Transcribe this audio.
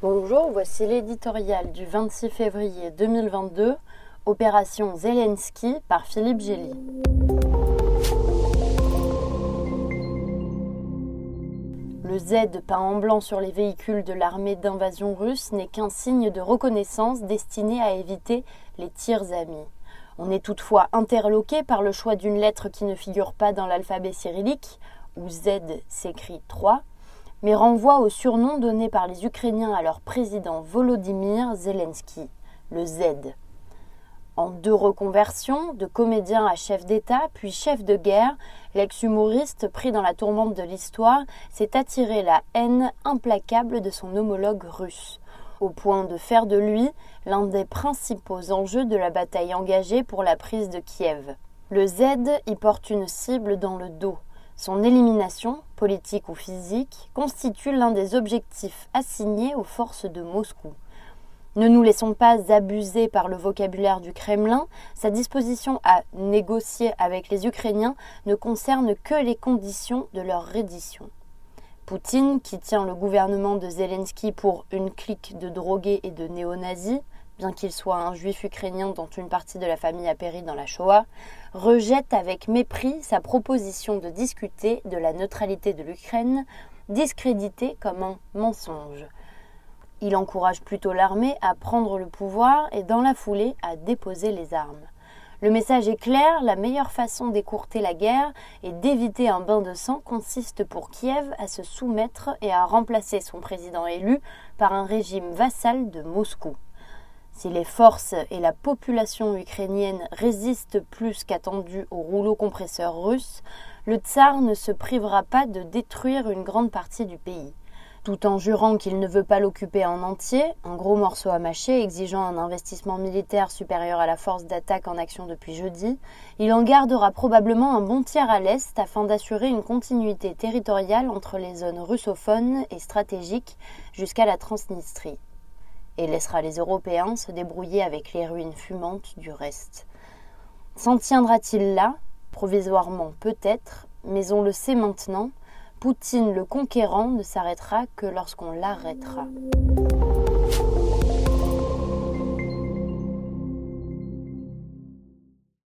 Bonjour, voici l'éditorial du 26 février 2022, Opération Zelensky par Philippe Gély. Le Z peint en blanc sur les véhicules de l'armée d'invasion russe n'est qu'un signe de reconnaissance destiné à éviter les tirs amis. On est toutefois interloqué par le choix d'une lettre qui ne figure pas dans l'alphabet cyrillique, où Z s'écrit 3, mais renvoie au surnom donné par les Ukrainiens à leur président Volodymyr Zelensky, le Z. En deux reconversions, de comédien à chef d'État, puis chef de guerre, l'ex-humoriste pris dans la tourmente de l'histoire s'est attiré la haine implacable de son homologue russe, au point de faire de lui l'un des principaux enjeux de la bataille engagée pour la prise de Kiev. Le Z y porte une cible dans le dos, son élimination, politique ou physique, constitue l'un des objectifs assignés aux forces de Moscou. Ne nous laissons pas abuser par le vocabulaire du Kremlin, sa disposition à négocier avec les Ukrainiens ne concerne que les conditions de leur reddition. Poutine, qui tient le gouvernement de Zelensky pour une clique de drogués et de néo-nazis, bien qu'il soit un juif ukrainien dont une partie de la famille a péri dans la Shoah, rejette avec mépris sa proposition de discuter de la neutralité de l'Ukraine, discréditée comme un mensonge. Il encourage plutôt l'armée à prendre le pouvoir et dans la foulée à déposer les armes. Le message est clair, la meilleure façon d'écourter la guerre et d'éviter un bain de sang consiste pour Kiev à se soumettre et à remplacer son président élu par un régime vassal de Moscou. Si les forces et la population ukrainienne résistent plus qu'attendu au rouleau compresseur russe, le tsar ne se privera pas de détruire une grande partie du pays. Tout en jurant qu'il ne veut pas l'occuper en entier, un gros morceau à mâcher exigeant un investissement militaire supérieur à la force d'attaque en action depuis jeudi, il en gardera probablement un bon tiers à l'est afin d'assurer une continuité territoriale entre les zones russophones et stratégiques jusqu'à la Transnistrie et laissera les Européens se débrouiller avec les ruines fumantes du reste. S'en tiendra-t-il là? Provisoirement peut-être, mais on le sait maintenant, Poutine le conquérant ne s'arrêtera que lorsqu'on l'arrêtera.